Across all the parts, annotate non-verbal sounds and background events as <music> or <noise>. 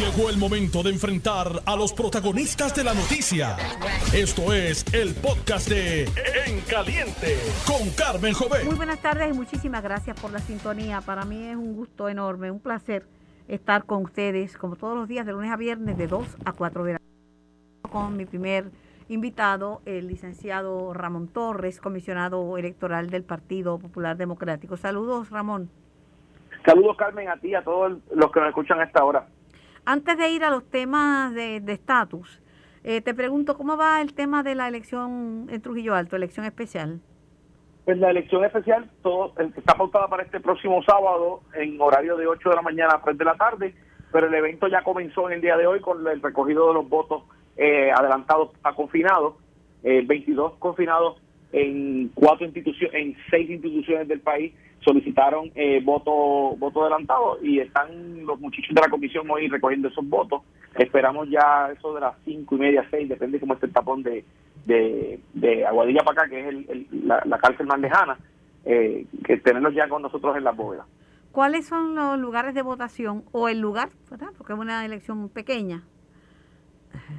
Llegó el momento de enfrentar a los protagonistas de la noticia. Esto es el podcast de En Caliente con Carmen Jovet. Muy buenas tardes y muchísimas gracias por la sintonía. Para mí es un gusto enorme, un placer estar con ustedes como todos los días de lunes a viernes de 2 a 4 de la tarde con mi primer invitado, el licenciado Ramón Torres, comisionado electoral del Partido Popular Democrático. Saludos, Ramón. Saludos, Carmen, a ti y a todos los que nos escuchan a esta hora. Antes de ir a los temas de estatus, eh, te pregunto, ¿cómo va el tema de la elección en Trujillo Alto, elección especial? Pues la elección especial todo, eh, está pautada para este próximo sábado en horario de 8 de la mañana a 3 de la tarde, pero el evento ya comenzó en el día de hoy con el recogido de los votos eh, adelantados a confinados, 22 confinados en cuatro instituciones, en seis instituciones del país solicitaron eh, voto voto adelantado y están los muchachos de la comisión hoy recogiendo esos votos. Esperamos ya eso de las cinco y media, seis, depende cómo esté el tapón de, de, Aguadilla para acá, que es la, cárcel más lejana, eh, que tenerlos ya con nosotros en la bóveda. ¿Cuáles son los lugares de votación o el lugar, verdad? Porque es una elección pequeña.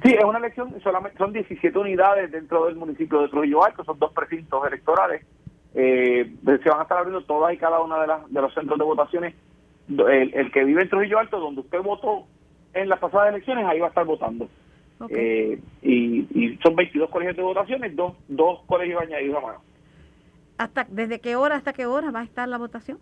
Sí, es una elección, solamente son 17 unidades dentro del municipio de Trujillo Alto, son dos precintos electorales eh, se van a estar abriendo todas y cada una de, las, de los centros de votaciones. El, que vive en Trujillo Alto, donde usted votó en las pasadas elecciones, ahí va a estar votando. Eh, y, son 22 colegios de votaciones, dos, dos colegios añadidos a mano. ¿Hasta, ¿Desde qué hora hasta qué hora va a estar la votación?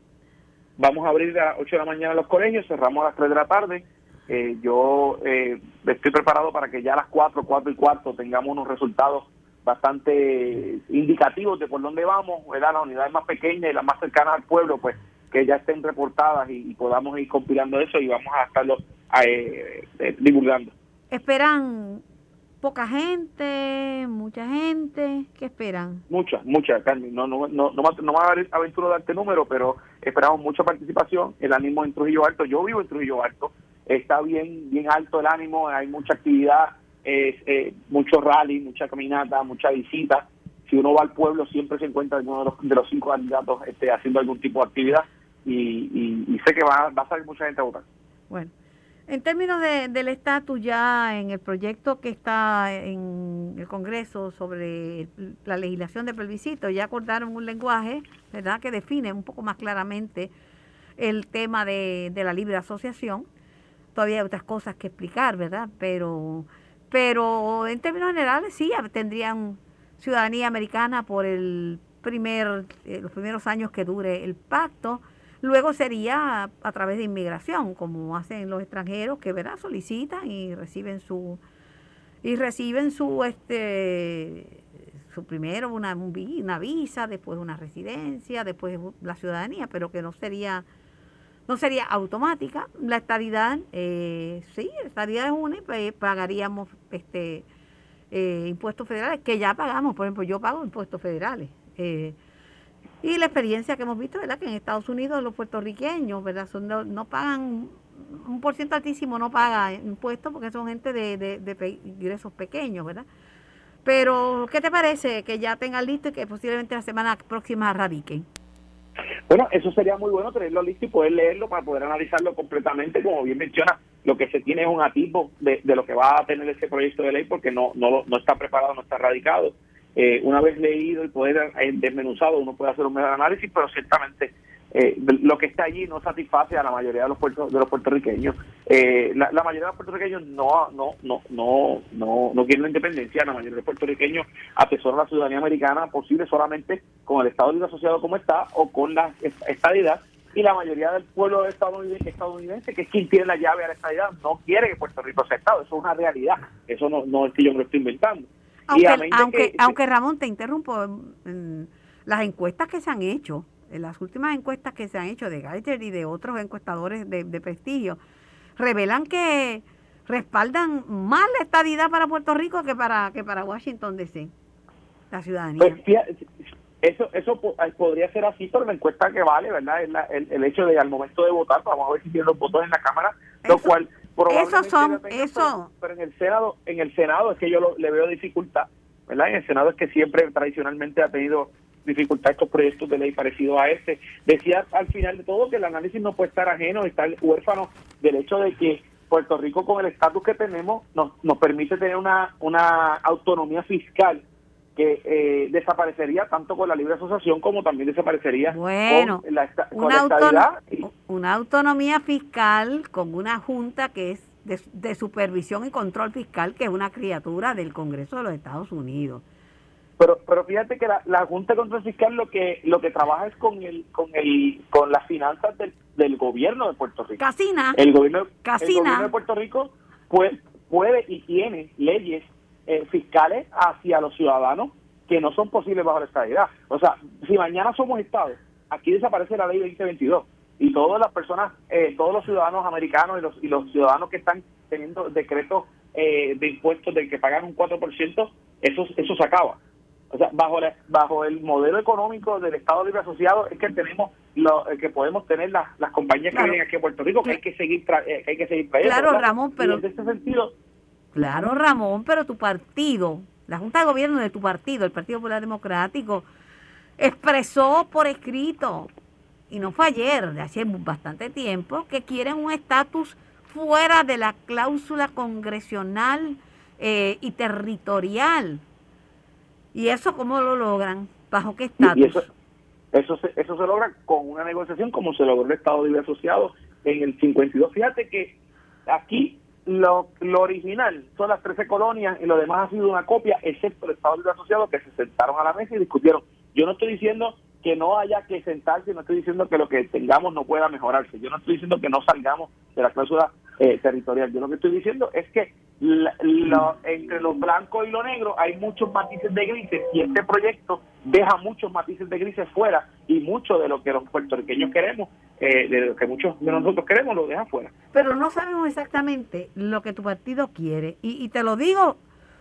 Vamos a abrir a las 8 de la mañana los colegios, cerramos a las 3 de la tarde. Eh, yo eh, estoy preparado para que ya a las 4, 4 y cuarto tengamos unos resultados bastante indicativos de por dónde vamos, ¿verdad? Las unidades más pequeñas y las más cercanas al pueblo, pues que ya estén reportadas y, podamos ir compilando eso y vamos a estarlo eh, eh, divulgando. ¿Esperan poca gente, mucha gente? ¿Qué esperan? Mucha, mucha, Carmen. No, no, no, no, no va a haber aventura darte número, pero esperamos mucha participación. El ánimo en Trujillo Alto, yo vivo en Trujillo Alto, está bien, bien alto el ánimo, hay mucha actividad es eh, mucho rally, mucha caminata, mucha visita. Si uno va al pueblo siempre se encuentra alguno de los, de los cinco candidatos este, haciendo algún tipo de actividad y, sé que va, a salir mucha gente a votar. Bueno, en términos de, del estatus ya en el proyecto que está en el Congreso sobre la legislación de plebiscito, ya acordaron un lenguaje, ¿verdad?, que define un poco más claramente el tema de la libre asociación. Todavía hay otras cosas que explicar, ¿verdad? Pero pero en términos generales sí tendrían ciudadanía americana por el primer eh, los primeros años que dure el pacto. Luego sería a, través de inmigración como hacen los extranjeros que verá solicitan y reciben su y reciben su este su primero una, una visa después una residencia después la ciudadanía pero que no sería no sería automática. La estadidad, eh, sí, estadidad es una y pues, pagaríamos este eh, impuestos federales, que ya pagamos, por ejemplo, yo pago impuestos federales. Eh, y la experiencia que hemos visto, ¿verdad? Que en Estados Unidos los puertorriqueños, ¿verdad? Son, no, pagan, un por ciento altísimo no paga impuestos porque son gente de, de, ingresos pequeños, ¿verdad? Pero, ¿qué te parece que ya tengan listo y que posiblemente la semana próxima radiquen? Bueno, eso sería muy bueno tenerlo listo y poder leerlo para poder analizarlo completamente. Como bien menciona, lo que se tiene es un atisbo de, lo que va a tener ese proyecto de ley porque no, no, no está preparado, no está radicado. Eh, una vez leído y poder eh, desmenuzado, uno puede hacer un mejor análisis, pero ciertamente eh, lo que está allí no satisface a la mayoría de los de los puertorriqueños. Eh, la, mayoría de los puertorriqueños no no no no no no quieren la independencia, la mayoría de los puertorriqueños atesoran la ciudadanía americana posible solamente con el Estado Libre Asociado como está o con la estadidad y la mayoría del pueblo estadounidense, que es quien tiene la llave a la estadidad, no quiere que Puerto Rico sea Estado. Eso es una realidad. Eso no, no es que yo me lo estoy inventando. Aunque, aunque, Ramón, te interrumpo, las encuestas que se han hecho en las últimas encuestas que se han hecho de Geiter y de otros encuestadores de, prestigio, revelan que respaldan más la estadidad para Puerto Rico que para que para Washington DC, la ciudadanía. Pues, eso eso podría ser así, pero la encuesta que vale, ¿verdad? Es el, hecho de al momento de votar, vamos a ver si tienen los votos en la Cámara, lo cual probablemente son, eso. Pero, en el Senado, en el Senado es que yo le veo dificultad, ¿verdad? En el Senado es que siempre tradicionalmente ha tenido dificultad estos proyectos de ley parecidos a este. Decía al final de todo que el análisis no puede estar ajeno, estar huérfano del hecho de que Puerto Rico con el estatus que tenemos nos, nos permite tener una, una autonomía fiscal que eh, desaparecería tanto con la libre asociación como también desaparecería bueno, con la, con una, la una autonomía fiscal con una junta que es de, supervisión y control fiscal que es una criatura del Congreso de los Estados Unidos. Pero, pero fíjate que la, la Junta de Control Fiscal lo que lo que trabaja es con el con el con las finanzas del, del gobierno de Puerto Rico. Casina. El gobierno, Casina. El gobierno de Puerto Rico puede, puede y tiene leyes eh, fiscales hacia los ciudadanos que no son posibles bajo la estabilidad. O sea, si mañana somos Estado, aquí desaparece la ley 2022 y todas las personas, eh, todos los ciudadanos americanos y los, y los ciudadanos que están teniendo decretos eh, de impuestos de que pagan un 4%, eso, eso se acaba. O sea, bajo bajo el modelo económico del Estado Libre Asociado es que tenemos lo, eh, que podemos tener las, las compañías que vienen aquí a Puerto Rico que hay que seguir que hay que seguir trayendo. Claro, Ramón, pero en ese sentido Claro, Ramón, pero tu partido, la Junta de Gobierno de tu partido, el Partido Popular Democrático, expresó por escrito y no fue ayer, de hace bastante tiempo, que quieren un estatus fuera de la cláusula congresional eh, y territorial. ¿Y eso cómo lo logran? ¿Bajo qué estatus? Eso, eso, se, eso se logra con una negociación como se logró el Estado Libre Asociado en el 52. Fíjate que aquí lo, lo original son las 13 colonias y lo demás ha sido una copia, excepto el Estado Libre Asociado que se sentaron a la mesa y discutieron. Yo no estoy diciendo que no haya que sentarse, no estoy diciendo que lo que tengamos no pueda mejorarse, yo no estoy diciendo que no salgamos de la cláusula eh, territorial, yo lo que estoy diciendo es que entre lo blanco y lo negro hay muchos matices de grises y este proyecto deja muchos matices de grises fuera y mucho de lo que los puertorriqueños queremos, eh, de lo que muchos de nosotros queremos, lo deja fuera. Pero no sabemos exactamente lo que tu partido quiere y, te lo digo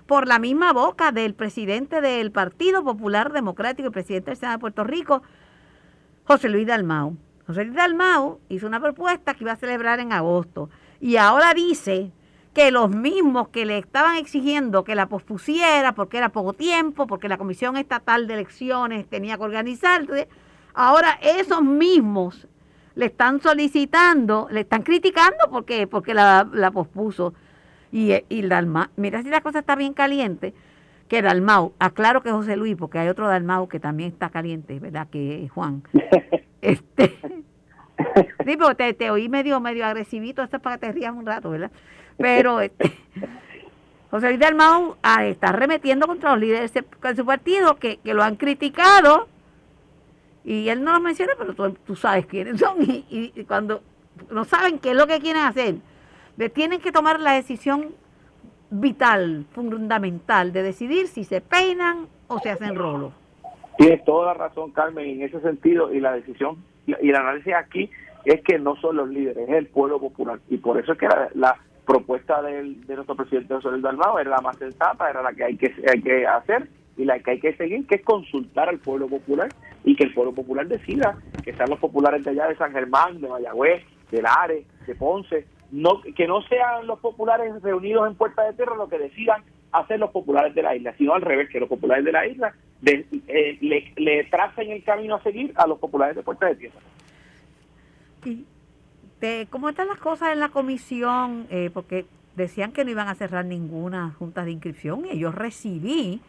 por la misma boca del presidente del Partido Popular Democrático y presidente del Senado de Puerto Rico, José Luis Dalmau. José Luis Dalmau hizo una propuesta que iba a celebrar en agosto y ahora dice que los mismos que le estaban exigiendo que la pospusiera porque era poco tiempo, porque la Comisión Estatal de Elecciones tenía que organizarse, ahora esos mismos le están solicitando, le están criticando porque, porque la, la pospuso. Y, y Dalmau, mira si la cosa está bien caliente, que Dalmau, aclaro que José Luis, porque hay otro Dalmau que también está caliente, ¿verdad? Que es Juan. <laughs> este, sí, pero te, te, oí medio, medio agresivito, esto es para que te rías un rato, ¿verdad? Pero este, José Luis Dalmau ah, está remetiendo contra los líderes de su partido que, que lo han criticado y él no lo menciona, pero tú, tú sabes quiénes son y, y, cuando no saben qué es lo que quieren hacer, tienen que tomar la decisión vital, fundamental, de decidir si se peinan o se hacen rolos. Tienes toda la razón, Carmen, en ese sentido, y la decisión y el análisis aquí es que no son los líderes, es el pueblo popular. Y por eso es que la, propuesta de nuestro presidente José Luis Dalmao era la más sensata, era la que hay que, hay que hacer y la que hay que seguir, que es consultar al pueblo popular y que el pueblo popular decida, que sean los populares de allá de San Germán, de Mayagüez, de Lares, de Ponce, no que no sean los populares reunidos en Puerta de Tierra lo que decidan hacer los populares de la isla, sino al revés, que los populares de la isla eh, le, le, tracen el camino a seguir a los populares de Puerta de Tierra. ¿Y cómo están las cosas en la comisión? Eh, porque decían que no iban a cerrar ninguna junta de inscripción y yo recibí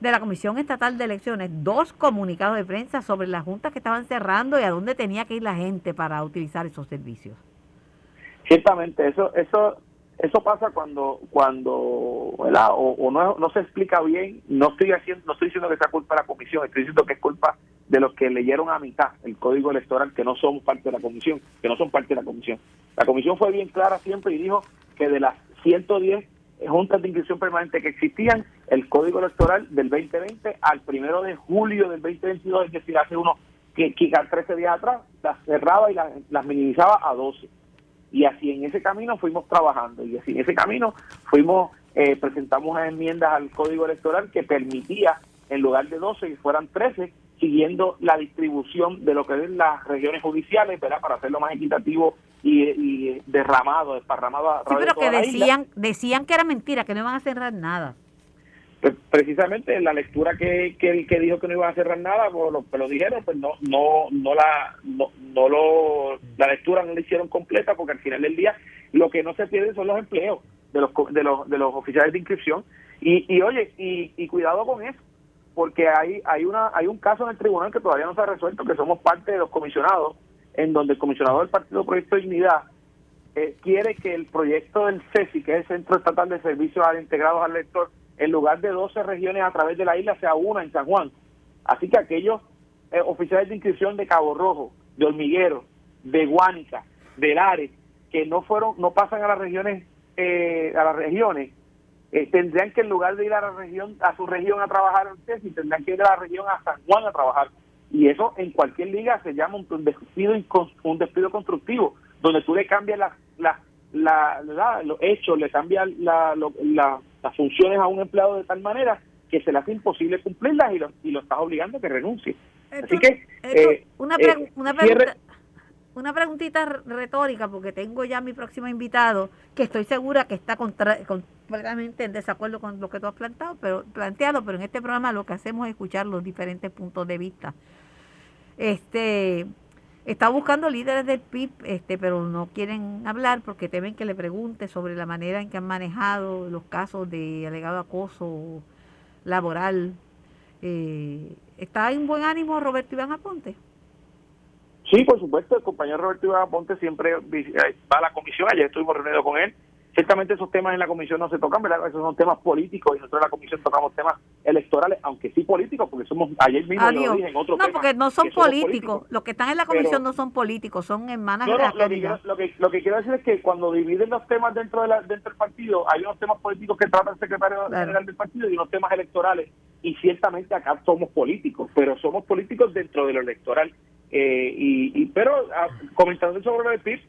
de la Comisión Estatal de Elecciones dos comunicados de prensa sobre las juntas que estaban cerrando y a dónde tenía que ir la gente para utilizar esos servicios. Ciertamente, eso eso eso pasa cuando cuando O, no, no se explica bien. No estoy haciendo no estoy diciendo que sea culpa de la comisión. Estoy diciendo que es culpa de los que leyeron a mitad el código electoral que no son parte de la comisión que no son parte de la comisión. La comisión fue bien clara siempre y dijo que de las 110 juntas de inscripción permanente que existían el código electoral del 2020 al primero de julio del 2022 es decir hace uno que, que 13 días atrás las cerraba y las, las minimizaba a 12 y así en ese camino fuimos trabajando. Y así en ese camino fuimos eh, presentamos enmiendas al código electoral que permitía en lugar de 12 que fueran 13 siguiendo la distribución de lo que es las regiones judiciales ¿verdad? para hacerlo más equitativo y, y derramado desparramado sí, pero que decían decían que era mentira que no iban a cerrar nada pues, precisamente la lectura que, que, que dijo que no iba a cerrar nada, pues lo, pues lo dijeron, pues no, no, no la, no, no lo, la lectura no la hicieron completa porque al final del día lo que no se pierde son los empleos de los, de los, de los oficiales de inscripción. Y, y oye, y, y cuidado con eso, porque hay, hay, una, hay un caso en el tribunal que todavía no se ha resuelto, que somos parte de los comisionados, en donde el comisionado del Partido Proyecto de Dignidad eh, quiere que el proyecto del CESI, que es el Centro Estatal de Servicios Integrados al Lector, en lugar de 12 regiones a través de la isla, sea una en San Juan. Así que aquellos eh, oficiales de inscripción de Cabo Rojo, de Hormiguero, de Guánica, de Lares, que no fueron, no pasan a las regiones, eh, a las regiones, eh, tendrían que en lugar de ir a la región, a su región a trabajar CESI, tendrían que ir a la región a San Juan a trabajar. Y eso en cualquier liga se llama un despido, un despido constructivo, donde tú le cambias la, la, la, los hechos, le cambias la, las funciones a un empleado de tal manera que se le hace imposible cumplirlas y lo, y lo estás obligando a que renuncie. Así que... Eh, una, eh, una pregunta una preguntita retórica, porque tengo ya mi próximo invitado, que estoy segura que está completamente en desacuerdo con lo que tú has planteado, pero, planteado, pero en este programa lo que hacemos es escuchar los diferentes puntos de vista. Este, está buscando líderes del PIB, este, pero no quieren hablar porque temen que le pregunte sobre la manera en que han manejado los casos de alegado acoso laboral. Eh, ¿Está en buen ánimo Roberto Iván Aponte? Sí, por supuesto, el compañero Roberto Iván Aponte siempre eh, va a la comisión, ayer estuvimos reunidos con él, Ciertamente esos temas en la comisión no se tocan, ¿verdad? Esos son temas políticos y nosotros en la comisión tocamos temas electorales, aunque sí políticos, porque somos, ayer mismo lo dije en otro No, porque no son políticos. Los que están en la comisión no son políticos, son hermanas no, no, lo, que, lo, que, lo que quiero decir es que cuando dividen los temas dentro, de la, dentro del partido, hay unos temas políticos que trata el secretario general del partido y unos temas electorales. Y ciertamente acá somos políticos, pero somos políticos dentro de lo electoral. Eh, y, y Pero ah, comentando sobre el PIB,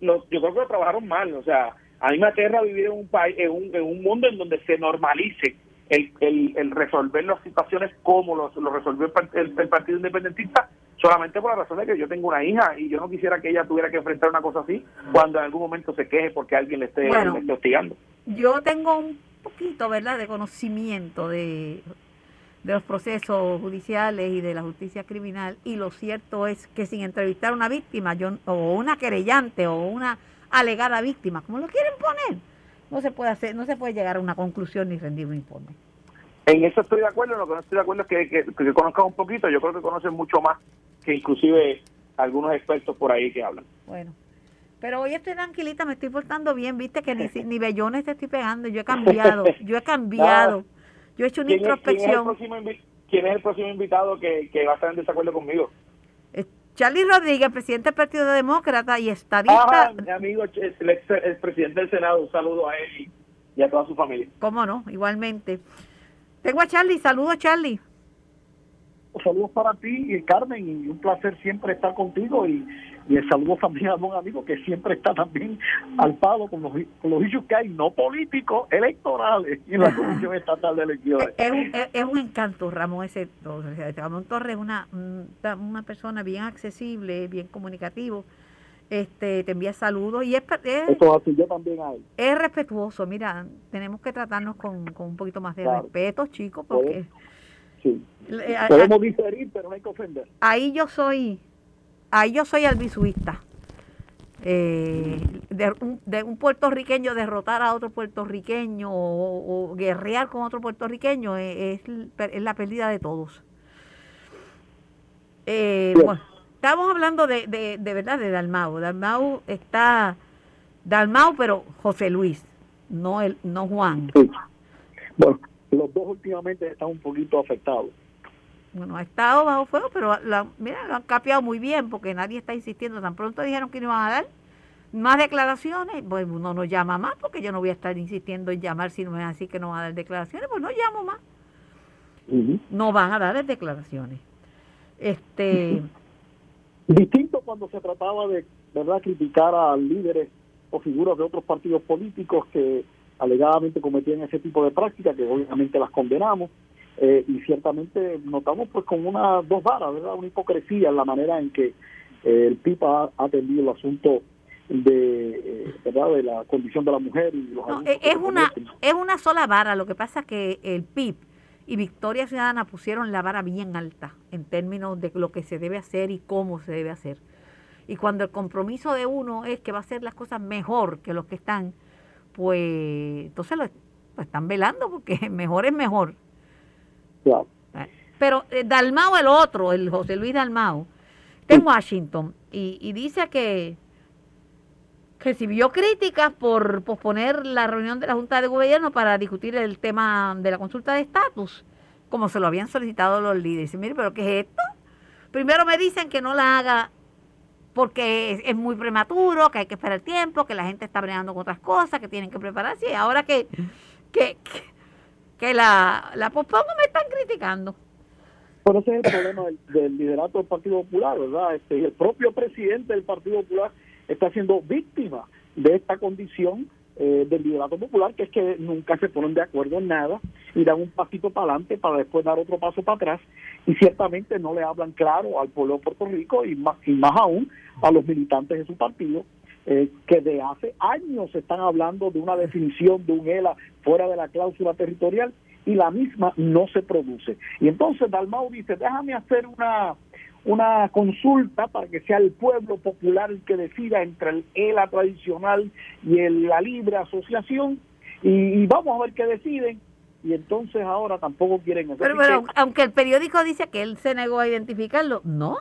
yo creo que lo trabajaron mal, o sea a mí me aterra vivir en un país, en un, en un mundo en donde se normalice el, el, resolver las situaciones como lo, lo resolvió el, Partido Independentista, solamente por la razón de que yo tengo una hija y yo no quisiera que ella tuviera que enfrentar una cosa así cuando en algún momento se queje porque alguien le esté, le hostigando. Yo tengo un poquito, ¿verdad?, de conocimiento de, de los procesos judiciales y de la justicia criminal y lo cierto es que sin entrevistar a una víctima yo, o una querellante o una alegada víctima, como lo quieren poner, no se puede hacer, no se puede llegar a una conclusión ni rendir un informe. En eso estoy de acuerdo, lo que no estoy de acuerdo es que, que, que conozcan un poquito, yo creo que conocen mucho más que inclusive algunos expertos por ahí que hablan. Bueno, pero hoy estoy tranquilita, me estoy portando bien, viste que ni, ni bellones te estoy pegando, yo he cambiado, <laughs> yo he cambiado, yo he hecho una introspección. ¿quién es, el próximo invitado que, que va a estar en desacuerdo conmigo? Charlie Rodríguez, presidente del Partido Demócrata y estadista. Ah, mi amigo, el, ex, presidente del Senado, un saludo a él y a toda su familia. Cómo no, igualmente. Tengo a Charlie, saludos Charlie. Saludos para ti, y Carmen, y un placer siempre estar contigo y y el saludo también a un amigo que siempre está también al palo con los, con los issues que hay, no políticos, electorales, en la Comisión Estatal de Elecciones. Es un, es un encanto, Ramón, ese Ramón Torres es una, una persona bien accesible, bien comunicativo. Este, te envía saludos y es, es yo también es respetuoso mira tenemos que tratarnos con, con un poquito más de respeto chicos porque sí. podemos diferir pero no hay que ofender ahí yo soy ahí yo soy albisuista. Eh, de, un, de, un, puertorriqueño derrotar a otro puertorriqueño o, guerrear con otro puertorriqueño es, la pérdida de todos. Eh, bueno, estamos hablando de, de, verdad de Dalmau. Dalmau está Dalmau, pero José Luis, no el, no Juan. Bueno, los dos últimamente están un poquito afectados bueno, ha estado bajo fuego, pero la, mira, lo han capeado muy bien porque nadie está insistiendo. Tan pronto dijeron que no iban a dar más declaraciones, pues uno no llama más porque yo no voy a estar insistiendo en llamar si no es así que no van a dar declaraciones, pues no llamo más. No van a dar declaraciones. Este <laughs> distinto cuando se trataba de verdad criticar a líderes o figuras de otros partidos políticos que alegadamente cometían ese tipo de prácticas, que obviamente las condenamos eh, y ciertamente notamos pues con una dos varas, ¿verdad? Una hipocresía en la manera en que eh, el PIPA ha atendido el asunto de, eh, ¿verdad? de la condición de la mujer y los es una es una sola vara, lo que pasa es que el PIB y Victoria Ciudadana pusieron la vara bien alta en términos de lo que se debe hacer y cómo se debe hacer. Y cuando el compromiso de uno es que va a hacer las cosas mejor que los que están, pues entonces lo, están velando porque <laughs> mejor es mejor. Claro. Pero eh, Dalmao, el otro, el José Luis Dalmao, está en Washington y, y dice que recibió críticas por posponer la reunión de la Junta de Gobierno para discutir el tema de la consulta de estatus, como se lo habían solicitado los líderes. Dice, mire, pero ¿qué es esto? Primero me dicen que no la haga porque es, muy prematuro, que hay que esperar tiempo, que la gente está bregando con otras cosas, que tienen que prepararse. Y ahora que, que, que, la, la pospongo me están criticando. Pero ese es el problema del, liderato del Partido Popular, ¿verdad? Este, el propio presidente del Partido Popular está siendo víctima de esta condición eh, del liderato popular, que es que nunca se ponen de acuerdo en nada y dan un pasito para adelante para después dar otro paso para atrás y ciertamente no le hablan claro al pueblo de Puerto Rico y más, y más aún a los militantes de su partido eh, que de hace años están hablando de una definición de un ELA fuera de la cláusula territorial y la misma no se produce. Y entonces Dalmau dice, déjame hacer una una consulta para que sea el pueblo popular el que decida entre el ELA tradicional y el, la libre asociación y, vamos a ver qué deciden y entonces ahora tampoco quieren pero, pero aunque el periódico dice que él se negó a identificarlo no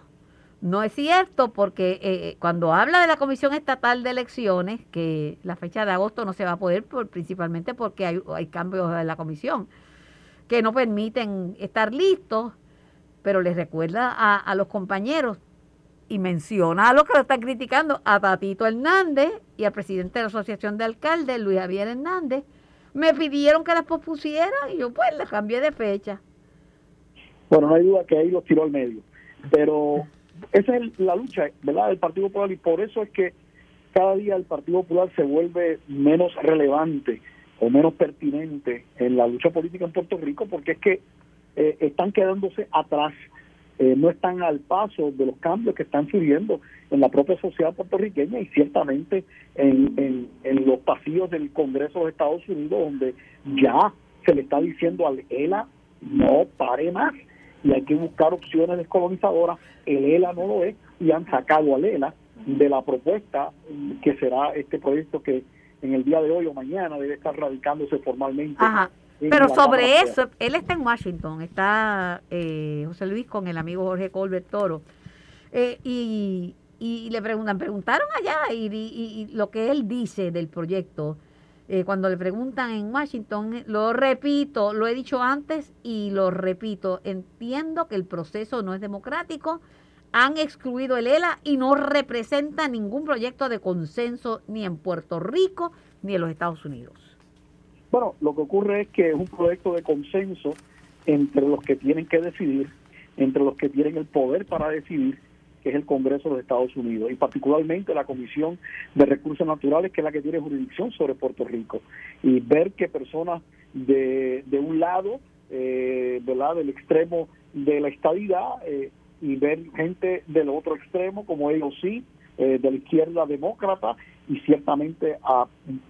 no es cierto porque eh, cuando habla de la Comisión Estatal de Elecciones, que la fecha de agosto no se va a poder, principalmente porque hay, cambios en la comisión que no permiten estar listos, pero les recuerda a, los compañeros y menciona a los que lo están criticando, a Tatito Hernández y al presidente de la Asociación de Alcaldes, Luis Javier Hernández, me pidieron que las pospusiera y yo pues le cambié de fecha. Bueno, no hay duda que ahí los tiró al medio, pero esa es la lucha, ¿verdad?, del Partido Popular y por eso es que cada día el Partido Popular se vuelve menos relevante o menos pertinente en la lucha política en Puerto Rico, porque es que eh, están quedándose atrás, eh, no están al paso de los cambios que están surgiendo en la propia sociedad puertorriqueña y ciertamente en, en, los pasillos del Congreso de Estados Unidos, donde ya se le está diciendo al ELA no pare más y hay que buscar opciones descolonizadoras. El ELA no lo es y han sacado al ELA de la propuesta que será este proyecto que en el día de hoy o mañana debe estar radicándose formalmente pero sobre eso, él está en Washington, está eh, José Luis con el amigo Jorge Colbert Toro, eh, y, y, le preguntan, preguntaron allá y, y, lo que él dice del proyecto, eh, cuando le preguntan en Washington, lo repito, lo he dicho antes y lo repito, entiendo que el proceso no es democrático, han excluido el ELA y no representa ningún proyecto de consenso ni en Puerto Rico ni en los Estados Unidos. Bueno, lo que ocurre es que es un proyecto de consenso entre los que tienen que decidir, entre los que tienen el poder para decidir, que es el Congreso de Estados Unidos, y particularmente la Comisión de Recursos Naturales, que es la que tiene jurisdicción sobre Puerto Rico, y ver que personas de, de un lado, eh, ¿verdad?, del extremo de la estadidad, eh, y ver gente del otro extremo, como ellos sí, eh, de la izquierda demócrata, y ciertamente a,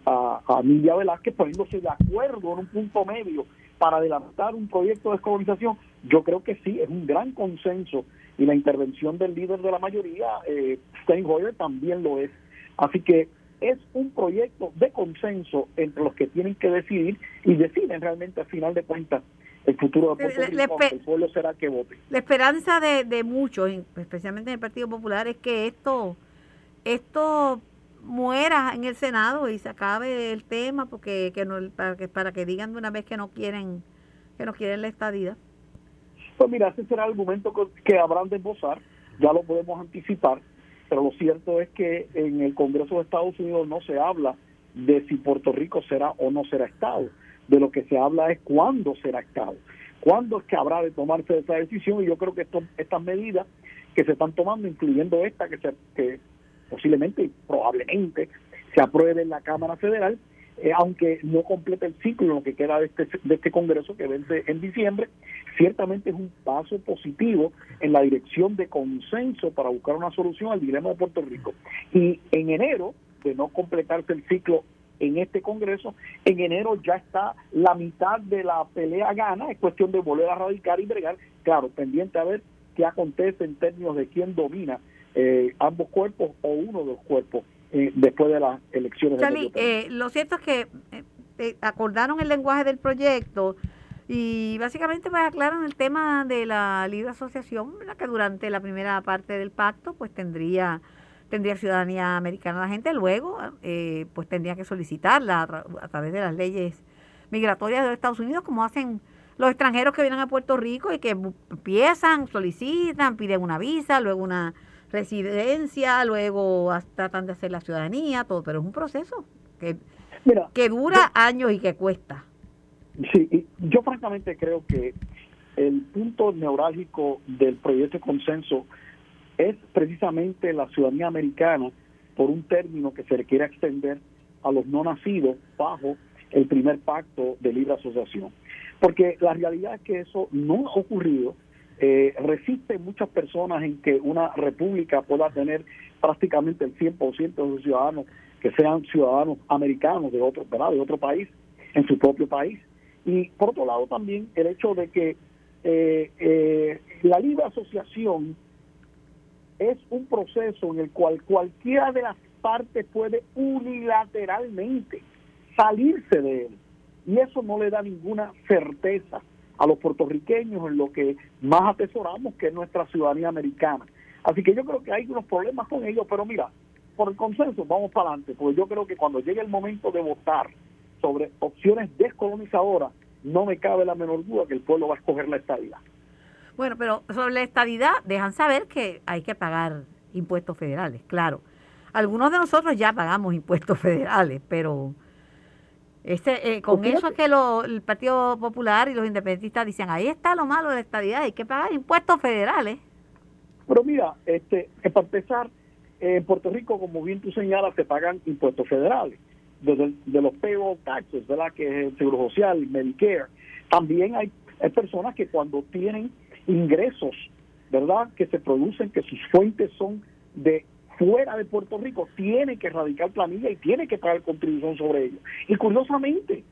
a, a Emilia Velázquez poniéndose de acuerdo en un punto medio para adelantar un proyecto de descolonización, yo creo que sí, es un gran consenso y la intervención del líder de la mayoría, eh, Steinhoyer, también lo es. Así que es un proyecto de consenso entre los que tienen que decidir y deciden realmente al final de cuentas el futuro de Puerto Rico, el pueblo será que vote. La esperanza de, de muchos, especialmente en el Partido Popular, es que esto, esto muera en el Senado y se acabe el tema porque que no, para que para que digan de una vez que no quieren que no quieren la estadía. Pues mira, ese será el argumento que habrán de esbozar, ya lo podemos anticipar, pero lo cierto es que en el Congreso de Estados Unidos no se habla de si Puerto Rico será o no será Estado, de lo que se habla es cuándo será Estado, cuándo es que habrá de tomarse esa decisión y yo creo que esto, estas medidas que se están tomando, incluyendo esta que, se, que posiblemente y probablemente se apruebe en la Cámara Federal, eh, aunque no complete el ciclo lo que queda de este, de este Congreso que vence en diciembre, ciertamente es un paso positivo en la dirección de consenso para buscar una solución al dilema de Puerto Rico. Y en enero, de no completarse el ciclo en este Congreso, en enero ya está la mitad de la pelea gana, es cuestión de volver a radicar y bregar, claro, pendiente a ver qué acontece en términos de quién domina eh, ambos cuerpos o uno de los cuerpos eh, después de las elecciones. Eh, lo cierto es que acordaron el lenguaje del proyecto y básicamente pues aclaran el tema de la libre asociación, que durante la primera parte del pacto pues tendría tendría ciudadanía americana la gente, luego pues tendría que solicitarla a, a través de las leyes migratorias de los Estados Unidos, como hacen los extranjeros que vienen a Puerto Rico y que empiezan, solicitan, piden una visa, luego una residencia, luego tratan de hacer la ciudadanía, todo, pero es un proceso que, que dura años y que cuesta. Sí, yo francamente creo que el punto neurálgico del proyecto de consenso es precisamente la ciudadanía americana por un término que se le quiere extender a los no nacidos bajo el primer pacto de libre asociación. Porque la realidad es que eso no ha ocurrido eh, muchas personas en que una república pueda tener prácticamente el 100% de sus ciudadanos que sean ciudadanos americanos de otro, ¿verdad? de otro país, en su propio país. Y por otro lado también el hecho de que eh, eh, la libre asociación es un proceso en el cual cualquiera de las partes puede unilateralmente salirse de él. Y eso no le da ninguna certeza a los puertorriqueños en lo que más atesoramos, que es nuestra ciudadanía americana. Así que yo creo que hay unos problemas con ellos, pero mira, por el consenso vamos para adelante, porque yo creo que cuando llegue el momento de votar sobre opciones descolonizadoras, no me cabe la menor duda que el pueblo va a escoger la estadidad. Bueno, pero sobre la estadidad dejan saber que hay que pagar impuestos federales, claro. Algunos de nosotros ya pagamos impuestos <laughs> federales, pero este, eh, con eso es que el Partido Popular y los independentistas dicen, ahí está lo malo de la estadidad, hay que pagar impuestos federales. Pero mira, este, para empezar, en Puerto Rico, como bien tú señalas, se pagan impuestos federales, desde de los payroll taxes, ¿verdad? Que es el Seguro Social, Medicare. También hay, hay personas que cuando tienen ingresos, ¿verdad? Que se producen, que sus fuentes son de fuera de Puerto Rico tiene que radicar planilla y tiene que pagar contribución sobre ello. Y curiosamente,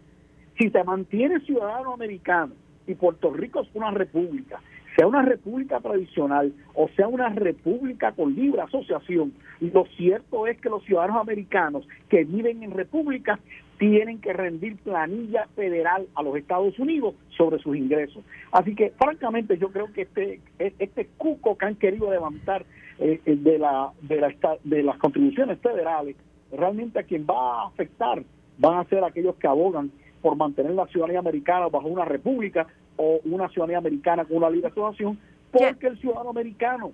si se mantiene ciudadano americano y Puerto Rico es una república, sea una república tradicional o sea una república con libre asociación, lo cierto es que los ciudadanos americanos que viven en repúblicas tienen que rendir planilla federal a los Estados Unidos sobre sus ingresos. Así que, francamente, yo creo que este, este cuco que han querido levantar eh, eh, de, la, de, la, de las contribuciones federales, realmente a quien va a afectar van a ser aquellos que abogan por mantener la ciudadanía americana bajo una república o una ciudadanía americana con una libre asociación, porque el ciudadano americano,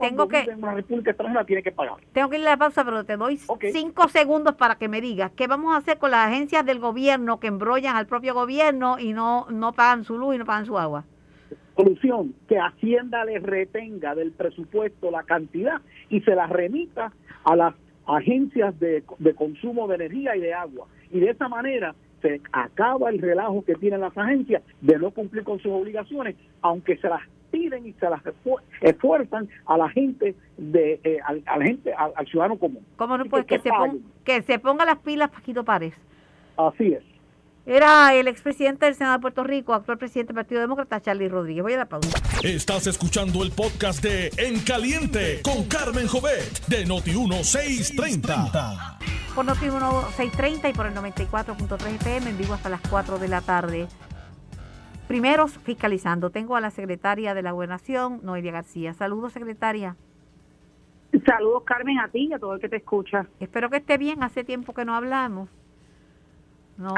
tengo que, en una república extranjera, tiene que pagar. Tengo que ir a la pausa, pero te doy cinco segundos para que me digas qué vamos a hacer con las agencias del gobierno que embrollan al propio gobierno y no, no pagan su luz y no pagan su agua. Solución, que Hacienda les retenga del presupuesto la cantidad y se la remita a las agencias de, consumo de energía y de agua. Y de esa manera se acaba el relajo que tienen las agencias de no cumplir con sus obligaciones, aunque se las piden y se las esfuerzan a la gente de eh, a, la gente al, ciudadano común. ¿Cómo no? Pues que, se ponga, que se ponga las pilas Paquito Párez. Así es. Era el expresidente del Senado de Puerto Rico, actual presidente del Partido Demócrata, Charlie Rodríguez. Voy a la pausa. Estás escuchando el podcast de En Caliente con Carmen Jovet de Noti1630. Por Noti1630 y por el 94.3 FM en vivo hasta las 4 de la tarde. Primero, fiscalizando. Tengo a la secretaria de la Gobernación, Noelia García. Saludos, secretaria. Saludos, Carmen, a ti y a todo el que te escucha. Espero que esté bien. Hace tiempo que no hablamos. No,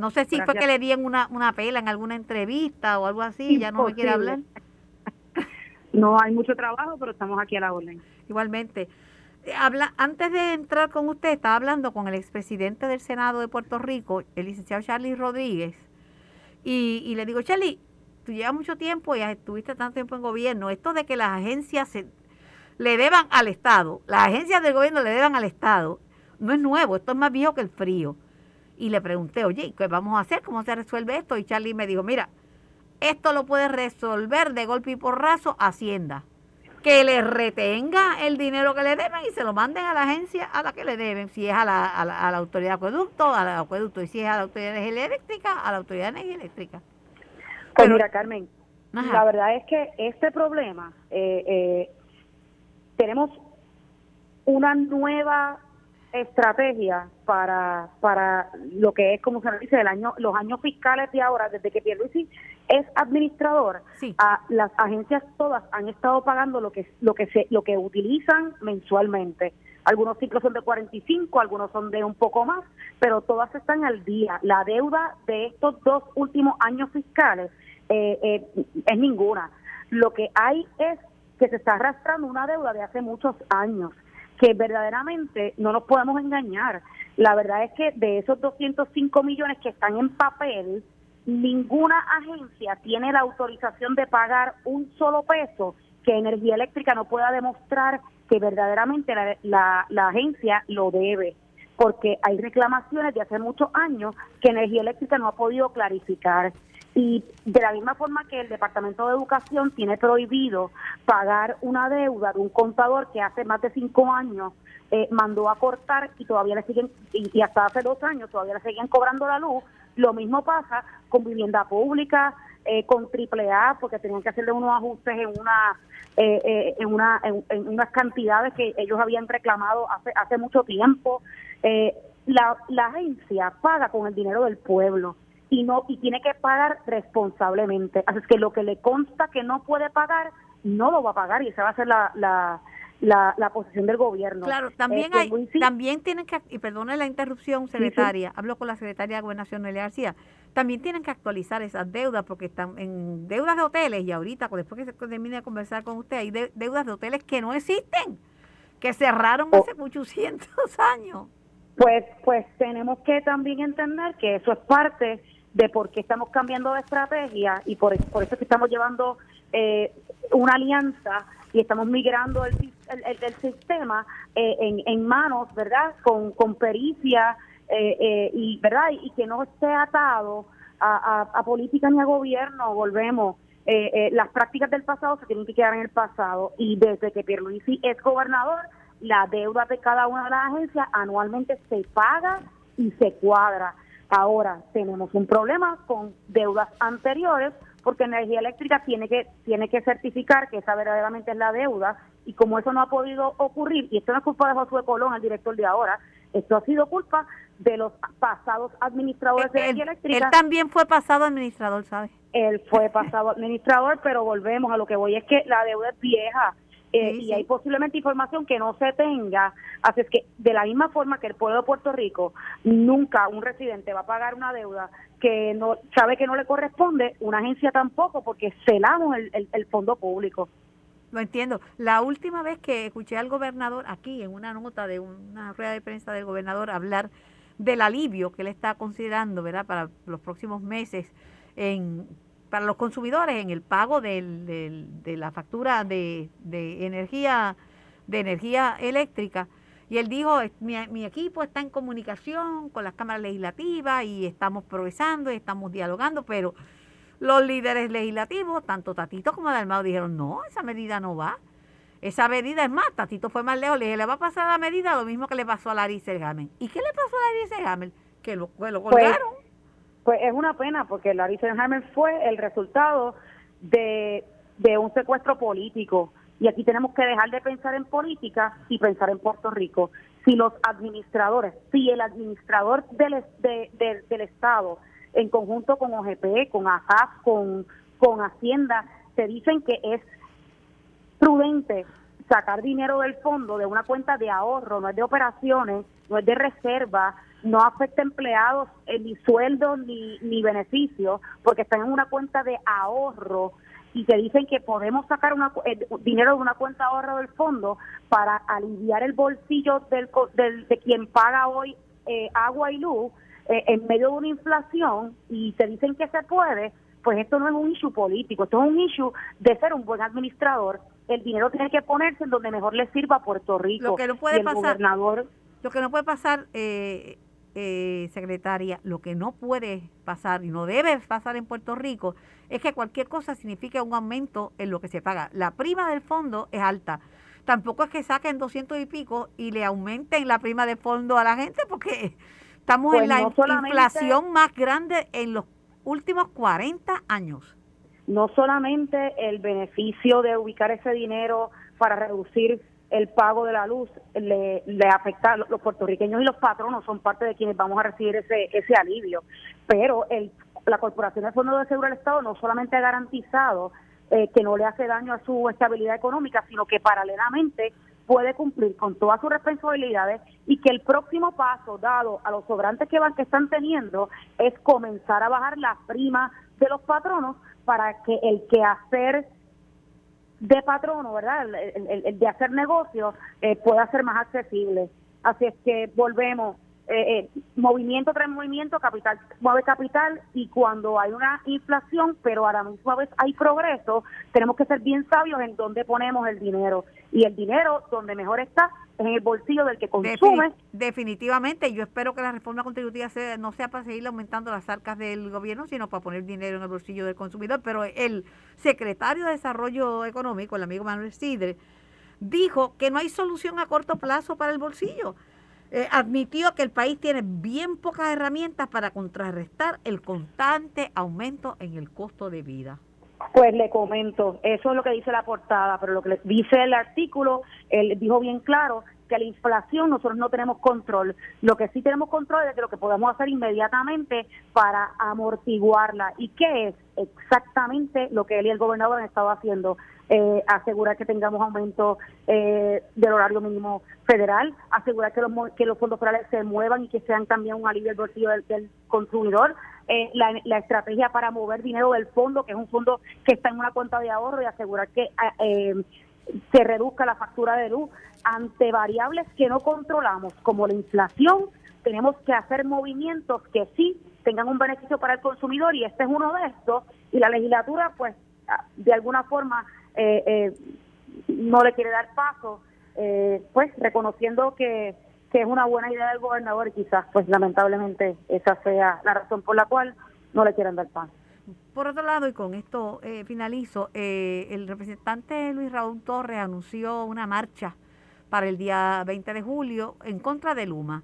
no, sé si fue que le dieron una, una pela en alguna entrevista o algo así, ya no me quiere hablar. <laughs> No hay mucho trabajo, pero estamos aquí a la orden. Igualmente. Eh, habla, antes de entrar con usted, estaba hablando con el expresidente del Senado de Puerto Rico, el licenciado Charlie Rodríguez, y, y le digo, Charlie, tú llevas mucho tiempo y estuviste tanto tiempo en gobierno, esto de que las agencias se, le deban al Estado, las agencias del gobierno le deban al Estado, no es nuevo, esto es más viejo que el frío y le pregunté, oye, ¿qué vamos a hacer? ¿Cómo se resuelve esto? Y Charlie me dijo, mira, esto lo puede resolver de golpe y porrazo Hacienda. Que le retenga el dinero que le deben y se lo manden a la agencia a la que le deben, si es a la, a la, autoridad de acueducto, a la acueducto, y si es a la autoridad de energía eléctrica, a la autoridad de energía eléctrica. Pues mira, Carmen, la verdad es que este problema eh, eh, tenemos una nueva estrategia para para lo que es como se dice el año los años fiscales de ahora desde que Pierluisi es administrador a las agencias todas han estado pagando lo que lo que se lo que utilizan mensualmente. Algunos ciclos son de 45 algunos son de un poco más pero todas están al día. La deuda de estos dos últimos años fiscales eh, eh, es ninguna. Lo que hay es que se está arrastrando una deuda de hace muchos años que verdaderamente no nos podemos engañar. La verdad es que de esos 205 millones que están en papel, ninguna agencia tiene la autorización de pagar un solo peso que Energía Eléctrica no pueda demostrar que verdaderamente la, la, agencia lo debe porque hay reclamaciones de hace muchos años que Energía Eléctrica no ha podido clarificar. Y de la misma forma que el Departamento de Educación tiene prohibido pagar una deuda de un contador que hace más de cinco años eh, mandó a cortar y todavía le siguen, y, hasta hace dos años todavía le siguen cobrando la luz, lo mismo pasa con vivienda pública, eh, con AAA, porque tenían que hacerle unos ajustes en una eh, en una en, unas cantidades que ellos habían reclamado hace hace mucho tiempo. la, la agencia paga con el dinero del pueblo y no y tiene que pagar responsablemente. Así es que lo que le consta que no puede pagar, no lo va a pagar y esa va a ser la, la, la, posición del gobierno. Claro, también hay, también tienen que, y perdone la interrupción, secretaria, hablo con la secretaria de Gobernación, Nelia García, también tienen que actualizar esas deudas porque están en deudas de hoteles y ahorita, después que se termine de conversar con usted, hay deudas de hoteles que no existen, que cerraron hace 800 <laughs> años. Pues, pues tenemos que también entender que eso es parte de por qué estamos cambiando de estrategia y por, eso es que estamos llevando eh, una alianza y estamos migrando el, el, sistema eh, en, manos, ¿verdad? Con, pericia eh, y, ¿verdad? Y, que no esté atado a, a, política ni a gobierno, volvemos. las prácticas del pasado se tienen que quedar en el pasado y desde que Pierluisi es gobernador, la deuda de cada una de las agencias anualmente se paga y se cuadra. Ahora tenemos un problema con deudas anteriores porque Energía Eléctrica tiene que tiene que certificar que esa verdaderamente es la deuda y como eso no ha podido ocurrir y esto no es culpa de Josué Colón, el director de ahora, esto ha sido culpa de los pasados administradores de Energía Eléctrica. Él también fue pasado administrador, ¿sabes? Él fue pasado administrador, pero volvemos a lo que voy es que la deuda es vieja eh, y hay posiblemente información que no se tenga. Así es que, de la misma forma que el pueblo de Puerto Rico, nunca un residente va a pagar una deuda que no sabe que no le corresponde, una agencia tampoco, porque celamos el, el, fondo público. Lo entiendo. La última vez que escuché al gobernador aquí, en una nota de una rueda de prensa del gobernador, hablar del alivio que él está considerando, ¿verdad?, para los próximos meses en para los consumidores en el pago de la factura de, energía de energía eléctrica. Y él dijo mi, mi, equipo está en comunicación con las cámaras legislativas y estamos progresando y estamos dialogando pero los líderes legislativos tanto Tatito como Dalmao dijeron no esa medida no va. Esa medida es más Tatito fue más lejos le dije le va a pasar la medida lo mismo que le pasó a Larry Selhammer ¿y qué le pasó a Larry Selhammer? que lo, que lo pues, colgaron. pues es una pena porque Larry Senheimer fue el resultado de, de un secuestro político. Y aquí tenemos que dejar de pensar en política y pensar en Puerto Rico. Si los administradores, si el administrador del, del Estado, en conjunto con OGP, con AJAF, con, con Hacienda, te dicen que es prudente sacar dinero del fondo de una cuenta de ahorro, no es de operaciones, no es de reserva, no afecta a empleados eh, ni sueldos ni, ni beneficios, porque están en una cuenta de ahorro y te dicen que podemos sacar una, eh, dinero de una cuenta de ahorro del fondo para aliviar el bolsillo del, del de quien paga hoy eh, agua y luz en medio de una inflación y te dicen que se puede, pues esto no es un issue político, esto es un issue de ser un buen administrador. El dinero tiene que ponerse en donde mejor le sirva a Puerto Rico. Lo que no puede pasar, gobernador. Lo que no puede pasar, eh, eh, secretaria, lo que no puede pasar y no debe pasar en Puerto Rico es que cualquier cosa signifique un aumento en lo que se paga. La prima del fondo es alta. Tampoco es que saquen 200 y pico y le aumenten la prima de fondo a la gente porque estamos en pues la inflación más grande en los últimos 40 años. No solamente el beneficio de ubicar ese dinero para reducir el pago de la luz le, afecta a los puertorriqueños y los patronos son parte de quienes vamos a recibir ese, ese alivio. Pero el, la Corporación de Fondo de Seguro del Estado no solamente ha garantizado eh, que no le hace daño a su estabilidad económica, sino que paralelamente puede cumplir con todas sus responsabilidades y que el próximo paso dado a los sobrantes que van que están teniendo es comenzar a bajar la prima de los patronos para que el quehacer de patrono, ¿verdad? El, de hacer negocios eh, pueda ser más accesible. Así es que volvemos eh, eh, movimiento tras movimiento, capital mueve capital y cuando hay una inflación, pero a la misma vez hay progreso, tenemos que ser bien sabios en dónde ponemos el dinero. Y el dinero donde mejor está es en el bolsillo del que consume. definitivamente, yo espero que la reforma contributiva sea, no sea para seguir aumentando las arcas del gobierno, sino para poner dinero en el bolsillo del consumidor. Pero el secretario de Desarrollo Económico, el amigo Manuel Sidre, dijo que no hay solución a corto plazo para el bolsillo eh, admitió que el país tiene bien pocas herramientas para contrarrestar el constante aumento en el costo de vida. Pues le comento, eso es lo que dice la portada, pero lo que dice el artículo, él dijo bien claro que la inflación nosotros no tenemos control. Lo que sí tenemos control es de lo que podemos hacer inmediatamente para amortiguarla. ¿Y qué es? Exactamente lo que él y el gobernador han estado haciendo. Eh, asegurar que tengamos aumento eh, del horario mínimo federal, asegurar que los, que los fondos federales se muevan y que sean también un alivio del bolsillo del, consumidor, eh, la, estrategia para mover dinero del fondo, que es un fondo que está en una cuenta de ahorro y asegurar que se reduzca la factura de luz ante variables que no controlamos, como la inflación, tenemos que hacer movimientos que sí tengan un beneficio para el consumidor y este es uno de estos. Y la legislatura pues de alguna forma eh, eh, no le quiere dar paso, eh, pues reconociendo que, que es una buena idea del gobernador y quizás pues lamentablemente esa sea la razón por la cual no le quieren dar paso. Por otro lado, y con esto finalizo, el representante Luis Raúl Torres anunció una marcha para el día 20 de julio en contra de Luma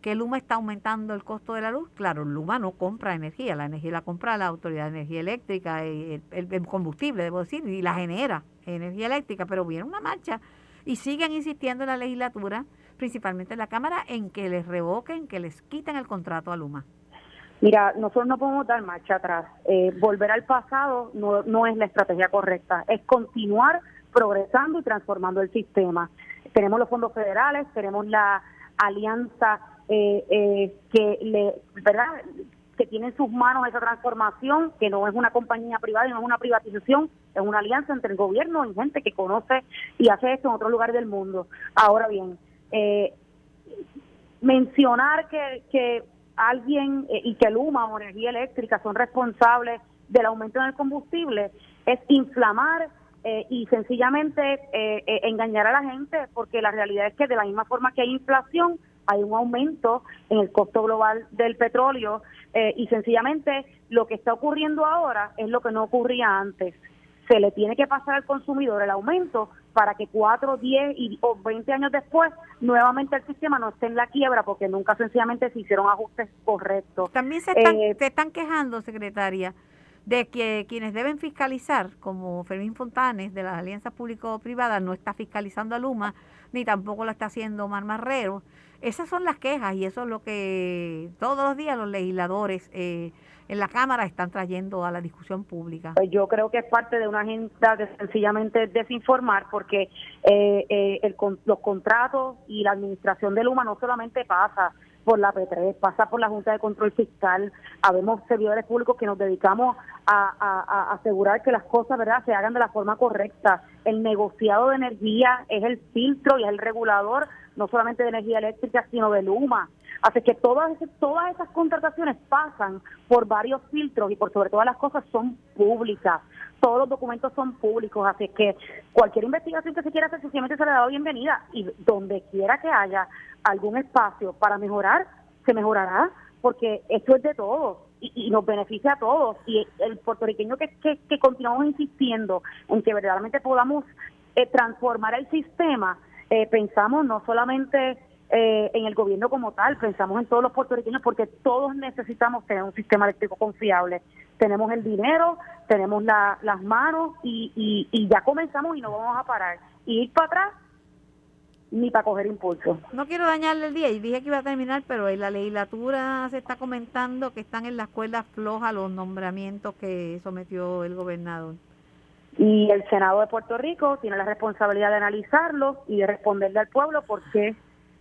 que Luma está aumentando el costo de la luz. Claro, Luma no compra energía, la energía la compra la Autoridad de Energía Eléctrica, y el, combustible, debo decir, y la genera energía eléctrica, pero viene una marcha y siguen insistiendo en la legislatura, principalmente en la Cámara, en que les revoquen, que les quiten el contrato a Luma. Mira, nosotros no podemos dar marcha atrás. Eh, volver al pasado no, no es la estrategia correcta, es continuar progresando y transformando el sistema. Tenemos los fondos federales, tenemos la alianza eh, eh, que le, ¿verdad? que tiene en sus manos esa transformación, que no es una compañía privada y no es una privatización, es una alianza entre el gobierno y gente que conoce y hace esto en otros lugares del mundo. Ahora bien, eh, mencionar que, que alguien eh, y que Luma o Energía Eléctrica son responsables del aumento en el combustible es inflamar eh, y sencillamente eh, engañar a la gente, porque la realidad es que de la misma forma que hay inflación, hay un aumento en el costo global del petróleo eh, y sencillamente lo que está ocurriendo ahora es lo que no ocurría antes. Se le tiene que pasar al consumidor el aumento para que 4, 10 y, o 20 años después nuevamente el sistema no esté en la quiebra porque nunca sencillamente se hicieron ajustes correctos. También se están, eh, se están quejando, secretaria, de que quienes deben fiscalizar, como Fermín Fontanes de las alianzas público-privadas, no está fiscalizando a Luma, ni tampoco lo está haciendo Omar Marrero. Esas son las quejas y eso es lo que todos los días los legisladores eh, en la Cámara están trayendo a la discusión pública. Pues yo creo que es parte de una agenda de sencillamente desinformar porque eh, eh, los contratos y la administración de Luma no solamente pasa por la P3, pasa por la Junta de Control Fiscal, habemos servidores públicos que nos dedicamos a, asegurar que las cosas verdad se hagan de la forma correcta. El negociado de energía es el filtro y es el regulador no solamente de energía eléctrica, sino de Luma. Así que todas, todas esas contrataciones pasan por varios filtros y por sobre todas las cosas son públicas. Todos los documentos son públicos, así que cualquier investigación que se quiera hacer sencillamente se le da bienvenida y donde quiera que haya algún espacio para mejorar, se mejorará, porque esto es de todos y, nos beneficia a todos. Y el puertorriqueño que, que, continuamos insistiendo en que verdaderamente podamos eh, transformar el sistema, eh, pensamos no solamente eh, en el gobierno como tal, pensamos en todos los puertorriqueños porque todos necesitamos tener un sistema eléctrico confiable. Tenemos el dinero, tenemos las manos y, y, ya comenzamos y no vamos a parar. Y ir para atrás ni para coger impulso. No quiero dañarle el día y dije que iba a terminar, pero en la legislatura se está comentando que están en la escuela floja los nombramientos que sometió el gobernador. Y el Senado de Puerto Rico tiene la responsabilidad de analizarlo y de responderle al pueblo por qué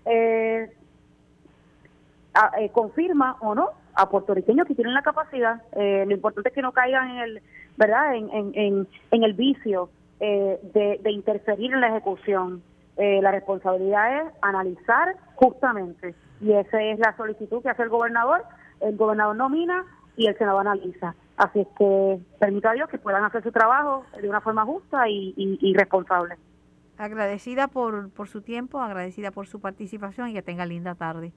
eh, eh, confirma o no a puertorriqueños que tienen la capacidad. Eh, lo importante es que no caigan en el, ¿verdad? En, en, en, el vicio de, de interferir en la ejecución eh, la responsabilidad es analizar justamente, y esa es la solicitud que hace el gobernador, el gobernador nomina y el senador analiza. Así es que permita a Dios que puedan hacer su trabajo de una forma justa y, responsable. Agradecida por, por su tiempo, agradecida por su participación y que tenga linda tarde.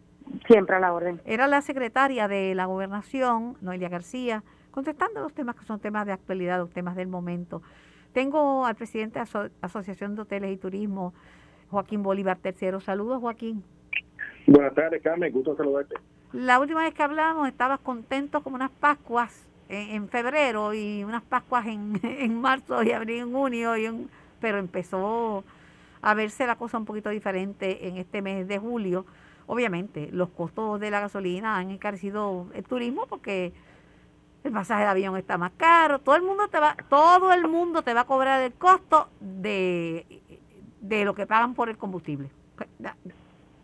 Siempre a la orden. Era la secretaria de la gobernación, Noelia García, contestando los temas que son temas de actualidad, los temas del momento. Tengo al presidente de la Asociación de Hoteles y Turismo, Joaquín Bolívar III. Saludos, Joaquín. Buenas tardes, Carmen. Gusto saludarte. La última vez que hablamos estabas contento como unas Pascuas en, febrero y unas Pascuas en, <laughs> en, marzo y abril, en junio, y pero empezó a verse la cosa un poquito diferente en este mes de julio. Obviamente, los costos de la gasolina han encarecido el turismo porque el pasaje de avión está más caro, todo el mundo te va, todo el mundo te va a cobrar el costo de de lo que pagan por el combustible.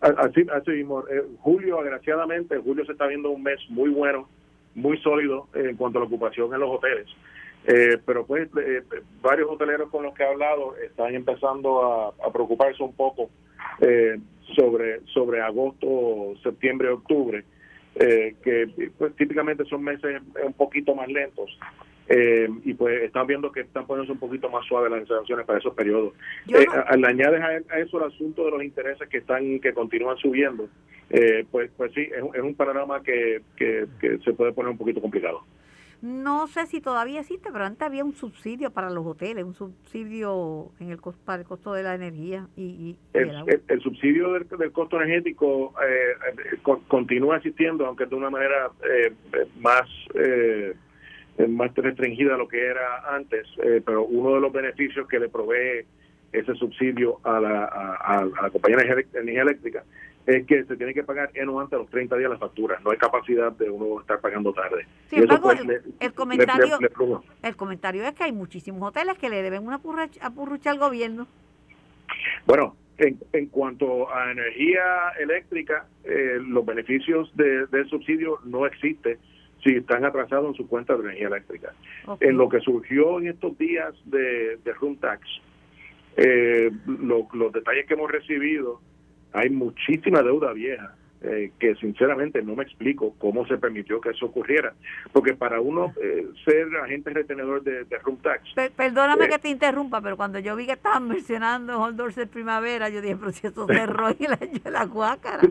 Así, así mismo. Eh, julio, agraciadamente, julio se está viendo un mes muy bueno, muy sólido en cuanto a la ocupación en los hoteles. Eh, pero pues eh, varios hoteleros con los que he hablado están empezando a, preocuparse un poco sobre sobre agosto, septiembre, octubre, que pues típicamente son meses un poquito más lentos. Eh, y pues están viendo que están poniéndose un poquito más suaves las sanciones para esos periodos. Eh, al añades a, eso el asunto de los intereses que están que continúan subiendo, eh, pues pues sí, es, un panorama que, que, se puede poner un poquito complicado. No sé si todavía existe, pero antes había un subsidio para los hoteles, un subsidio en el para el costo de la energía y, el, subsidio del, costo energético continúa existiendo, aunque de una manera más más restringida a lo que era antes, eh, pero uno de los beneficios que le provee ese subsidio a la, a, la compañía de energía eléctrica es que se tiene que pagar en o antes de los 30 días la factura, no hay capacidad de uno estar pagando tarde. Sin embargo, el, comentario, el comentario es que hay muchísimos hoteles que le deben una apurrucha al gobierno. Bueno, en, en cuanto a energía eléctrica, eh, los beneficios de, del subsidio no existen si están atrasados en su cuenta de energía eléctrica. En lo que surgió en estos días de, de Room Tax, eh, los detalles que hemos recibido, hay muchísima deuda vieja eh, que sinceramente no me explico cómo se permitió que eso ocurriera. Porque para uno eh, ser agente retenedor de, de room tax. perdóname eh, que te interrumpa, pero cuando yo vi que estaban mencionando Holdors de Primavera, yo dije, pero si eso cerró <laughs> y la, la guácara. <clears throat>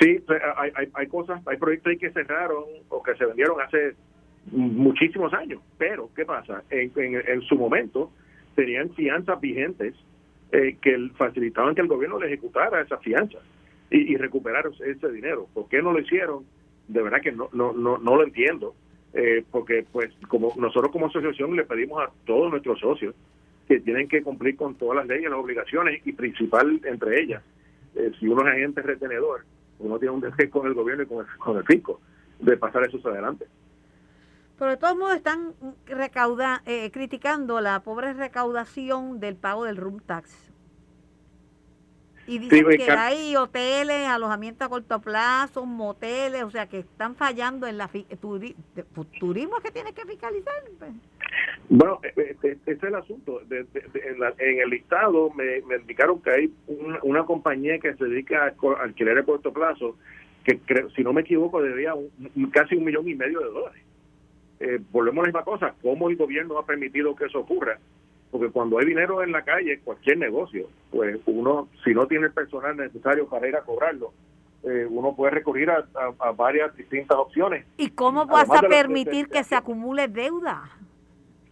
Sí, hay, hay, hay cosas, hay proyectos ahí que cerraron o que se vendieron hace muchísimos años. Pero, ¿qué pasa? En, en, su momento tenían fianzas vigentes que facilitaban que el gobierno le ejecutara esas fianzas y, recuperar ese dinero. ¿Por qué no lo hicieron? De verdad que no, no, no, no lo entiendo. Eh, porque pues como nosotros como asociación le pedimos a todos nuestros socios que tienen que cumplir con todas las leyes, las obligaciones y principal entre ellas, eh, si uno es agente retenedor, uno tiene un deber con el gobierno y con el, con el fisco de pasar eso adelante. Pero de todos modos están recauda, eh, criticando la pobre recaudación del pago del room tax. Y dicen que hay hoteles, alojamientos a corto plazo, moteles, o sea, que están fallando en la turismo que tiene que fiscalizar. Pues. Bueno, e, e, e, ese es el asunto. en, el listado me, indicaron que hay una, compañía que se dedica a alquiler a corto plazo que, si no me equivoco, debía casi un millón y medio de dólares. Eh, volvemos a la misma cosa. ¿Cómo el gobierno ha permitido que eso ocurra? porque cuando hay dinero en la calle, cualquier negocio, pues uno, si no tiene el personal necesario para ir a cobrarlo, eh, uno puede recurrir a, varias distintas opciones. ¿Y cómo vas a permitir que se acumule deuda?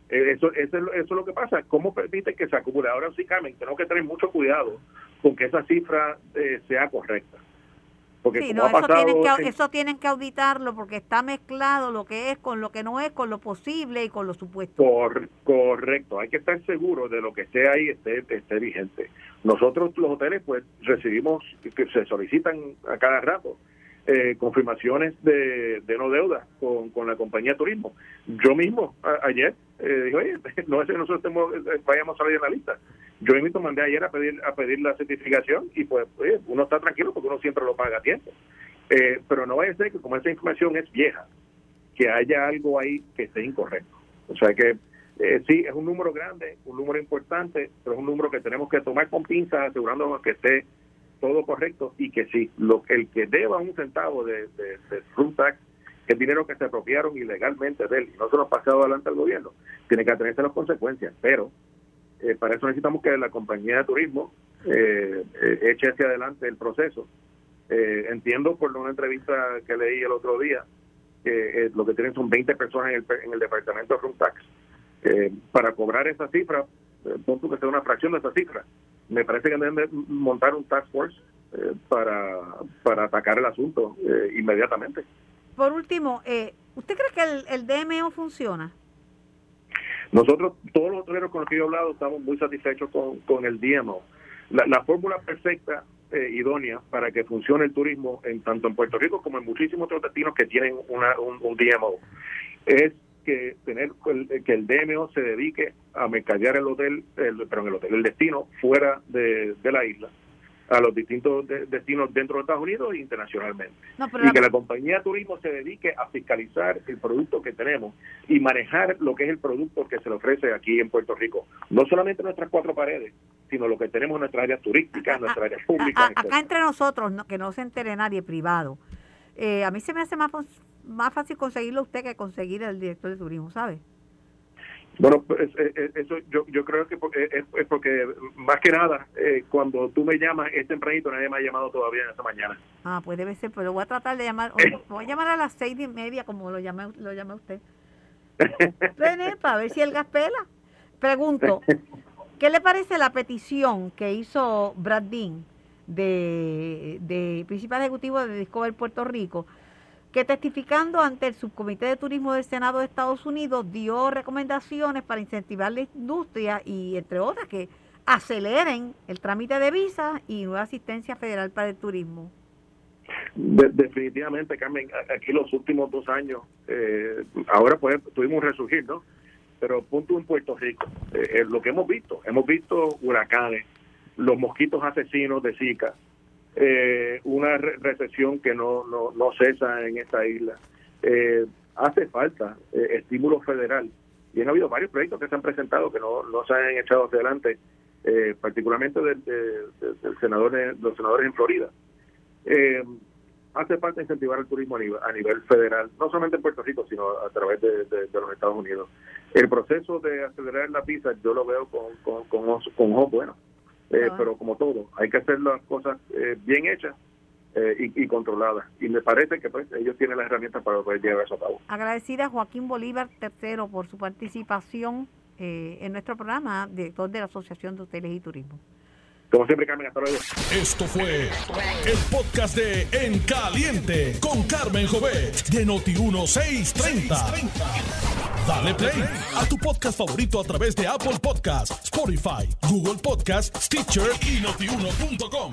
Eh, eso, eso, es lo que pasa. ¿Cómo permite que se acumule? Ahora sí, Carmen, tenemos que tener mucho cuidado con que esa cifra eh, sea correcta. Porque Sí, no, eso pasado tienen, que, eso tienen que auditarlo porque está mezclado lo que es con lo que no es, con lo posible y con lo supuesto. Cor- correcto, hay que estar seguro de lo que esté ahí esté, esté vigente. Nosotros los hoteles pues recibimos, que se solicitan a cada rato eh, confirmaciones de, de no deuda con, con la compañía de turismo. Yo mismo a- ayer eh, dije, oye, <laughs> no es que nosotros eh, vayamos a salir en la lista. Yo mismo mandé ayer a pedir a pedir la certificación y pues oye, uno está tranquilo porque uno siempre lo paga a tiempo. Eh, pero no vaya a ser que como esa información es vieja, que haya algo ahí que esté incorrecto. O sea que eh, sí, es un número grande, un número importante, pero es un número que tenemos que tomar con pinzas, asegurándonos que esté todo correcto y que sí, lo, el que deba un centavo de, de, de tax, que es dinero que se apropiaron ilegalmente de él y no se lo ha pasado adelante al gobierno, tiene que atenerse las consecuencias. Pero eh, para eso necesitamos que la compañía de turismo eh, eh, eche hacia adelante el proceso. Eh, entiendo por una entrevista que leí el otro día que lo que tienen son 20 personas en el, en el departamento de room tax. Para cobrar esa cifra, punto que sea una fracción de esa cifra, me parece que deben de montar un task force para, para atacar el asunto inmediatamente. Por último, eh, ¿usted cree que el, DMO funciona? Nosotros, todos los hoteleros con los que yo he hablado, estamos muy satisfechos con, con el DMO. La, la fórmula perfecta, eh, idónea, para que funcione el turismo, en tanto en Puerto Rico como en muchísimos otros destinos que tienen una, un, DMO, es que tener que el DMO se dedique a mercadear el hotel, el, perdón, el hotel, el destino fuera de, de la isla, a los distintos de- destinos dentro de Estados Unidos e internacionalmente. No, y la- que la compañía de turismo se dedique a fiscalizar el producto que tenemos y manejar lo que es el producto que se le ofrece aquí en Puerto Rico. No solamente nuestras cuatro paredes, sino lo que tenemos en nuestras áreas turísticas, en nuestras áreas públicas. acá etcétera. entre nosotros, no- que no se entere nadie privado, eh, a mí se me hace más, más fácil conseguirlo usted que conseguir al director de turismo, ¿sabe? Bueno, pues, eso yo, yo creo que es, es porque más que nada, eh, cuando tú me llamas es tempranito, nadie me ha llamado todavía en esta mañana. Ah, pues debe ser, pero voy a tratar de llamar, <laughs> voy a llamar a las seis y media como lo llama, lo llama usted. <laughs> René, para ver si el gas pela. Pregunto, ¿qué le parece la petición que hizo Brad Dean de, de principal ejecutivo de Discover Puerto Rico, que testificando ante el Subcomité de Turismo del Senado de Estados Unidos dio recomendaciones para incentivar la industria y, entre otras, que aceleren el trámite de visas y nueva asistencia federal para el turismo? De- definitivamente, Carmen, aquí los últimos dos años, eh, ahora pues tuvimos un resurgir, ¿no? Pero punto en Puerto Rico, eh, eh, lo que hemos visto, hemos visto huracanes, los mosquitos asesinos de Zika, eh, una re- recesión que no, no, no cesa en esta isla. Eh, hace falta eh, estímulo federal y han habido varios proyectos que se han presentado que no, no se han echado hacia adelante, eh, particularmente del, de- de- del senador, los senadores en Florida. Eh, hace falta incentivar el turismo a nivel, federal, no solamente en Puerto Rico, sino a través de, los Estados Unidos. El proceso de acelerar la visa yo lo veo con, con, con, con ojos buenos, Eh, Ah. pero como todo, hay que hacer las cosas eh, bien hechas eh, y, y controladas. Y me parece que pues ellos tienen las herramientas para poder llevar eso a cabo. Agradecida a Joaquín Bolívar III por su participación eh, en nuestro programa, director de la Asociación de Hoteles y Turismo. Como siempre, Carmen, hasta luego. Esto fue el podcast de En Caliente con Carmen Jovet de Noti1630. Dale play a tu podcast favorito a través de Apple Podcasts, Spotify, Google Podcasts, Stitcher y notiuno.com.